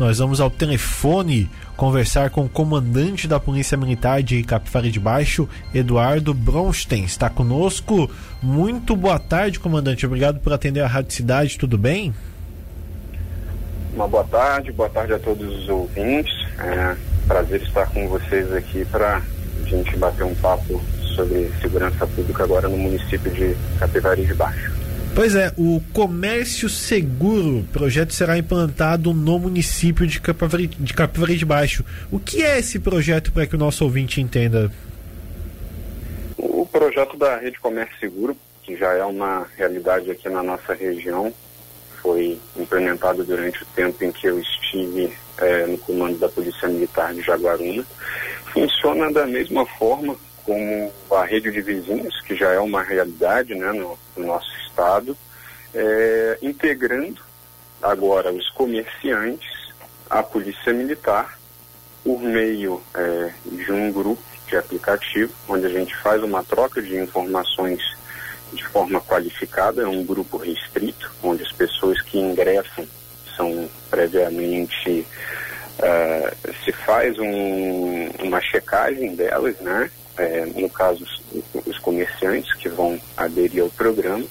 nós vamos ao telefone conversar com o comandante da Polícia Militar de Capivari de Baixo, Eduardo Bronstein. Está conosco. Muito boa tarde, comandante. Obrigado por atender a Rádio Cidade. Tudo bem? Uma boa tarde, boa tarde a todos os ouvintes. É prazer estar com vocês aqui para a gente bater um papo sobre segurança pública agora no município de Capivari de Baixo. Pois é, o Comércio Seguro, projeto será implantado no município de Capivari de, Capivari de Baixo. O que é esse projeto para que o nosso ouvinte entenda? O projeto da Rede Comércio Seguro, que já é uma realidade aqui na nossa região, foi implementado durante o tempo em que eu estive é, no comando da Polícia Militar de Jaguaruna. Funciona da mesma forma como a rede de vizinhos, que já é uma realidade né, no, no nosso estado, é, integrando agora os comerciantes à Polícia Militar por meio é, de um grupo de aplicativo, onde a gente faz uma troca de informações de forma qualificada, é um grupo restrito, onde as pessoas que ingressam são previamente uh, se faz um, uma checagem delas, né? É, no caso os, comerciantes que vão aderir ao programa.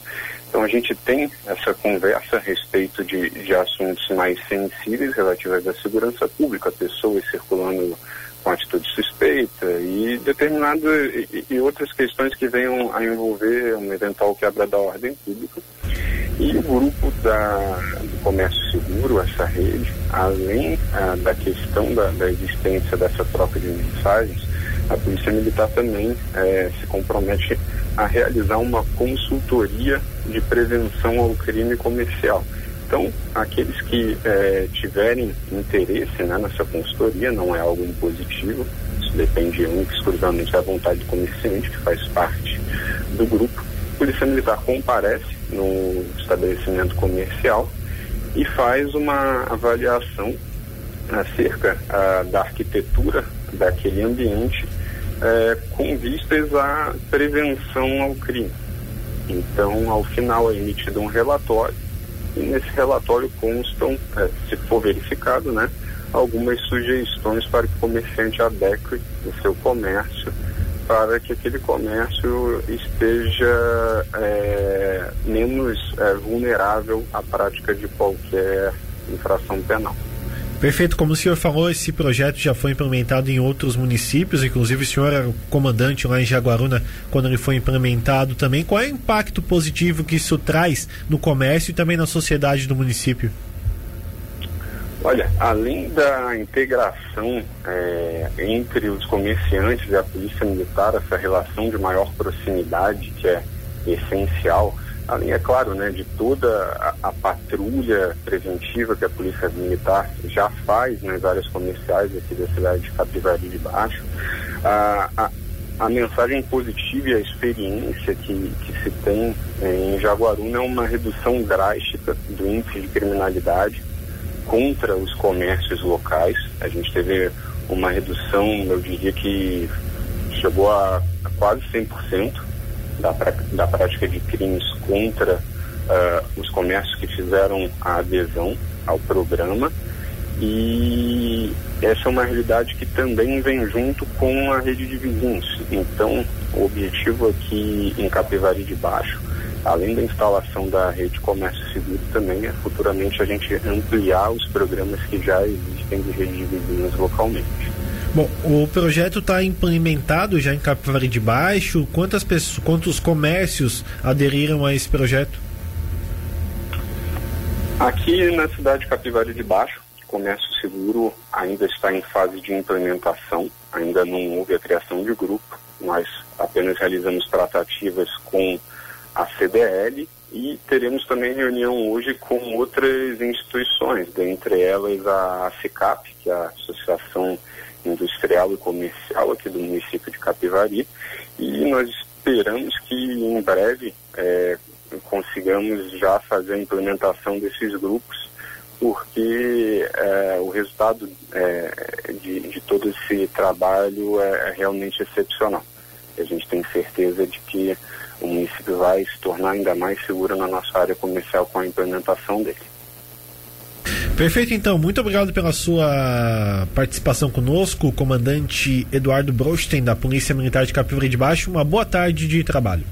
Então a gente tem essa conversa a respeito de, de assuntos mais sensíveis relativos à segurança pública, pessoas circulando com atitude suspeita e determinadas e, e, outras questões que venham a envolver uma eventual quebra da ordem pública. E o grupo da, do comércio seguro, essa rede, além ah, da questão da, da, existência dessa troca de mensagens, a Polícia Militar também eh, se compromete a realizar uma consultoria de prevenção ao crime comercial. Então, aqueles que é, tiverem interesse né, nessa consultoria, não é algo impositivo, isso depende exclusivamente da vontade do comerciante, que faz parte do grupo. A Polícia Militar comparece no estabelecimento comercial e faz uma avaliação acerca a, da arquitetura daquele ambiente é, com vistas à prevenção ao crime. Então, ao final é emitido um relatório e nesse relatório constam, é, se for verificado, né, algumas sugestões para que o comerciante adeque o seu comércio para que aquele comércio esteja é, menos é, vulnerável à prática de qualquer infração penal. Perfeito, como o senhor falou, esse projeto já foi implementado em outros municípios, inclusive o senhor era comandante lá em Jaguaruna quando ele foi implementado também. Qual é o impacto positivo que isso traz no comércio e também na sociedade do município? Olha, além da integração é, entre os comerciantes e a polícia militar, essa relação de maior proximidade que é essencial, além, é claro, né, de toda a, a, patrulha preventiva que a Polícia Militar já faz nas áreas comerciais aqui da cidade de Capivari de Baixo, a, a, a, mensagem positiva e a experiência que, que se tem eh, em Jaguaruna é uma redução drástica do índice de criminalidade contra os comércios locais. A gente teve uma redução, eu diria que chegou a, a quase 100% da, da prática de crimes contra uh, os comércios que fizeram a adesão ao programa. E essa é uma realidade que também vem junto com a rede de vizinhos. Então, o objetivo aqui em Capivari de Baixo, além da instalação da rede comércio seguro, também é futuramente a gente ampliar os programas que já existem de rede de vizinhos localmente. Bom, o projeto está implementado já em Capivari de Baixo. Quantas pessoas, quantos comércios aderiram a esse projeto? Aqui na cidade de Capivari de Baixo, o comércio seguro ainda está em fase de implementação. Ainda não houve a criação de grupo. Nós apenas realizamos tratativas com a CDL e teremos também reunião hoje com outras instituições, dentre elas a CICAP, que é a Associação industrial e comercial aqui do município de Capivari e nós esperamos que em breve é, consigamos já fazer a implementação desses grupos porque é, o resultado é, de, de, todo esse trabalho é, é realmente excepcional. A gente tem certeza de que o município vai se tornar ainda mais seguro na nossa área comercial com a implementação dele. Perfeito, então. Muito obrigado pela sua participação conosco, comandante Eduardo Brosten, da Polícia Militar de Capivari de Baixo. Uma boa tarde de trabalho.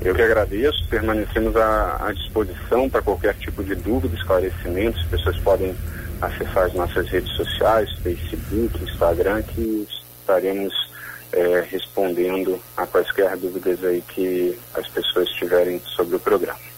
Eu que agradeço, permanecemos à, à disposição para qualquer tipo de dúvida, esclarecimento. As pessoas podem acessar as nossas redes sociais, Facebook, Instagram, que estaremos é, respondendo a quaisquer dúvidas aí que as pessoas tiverem sobre o programa.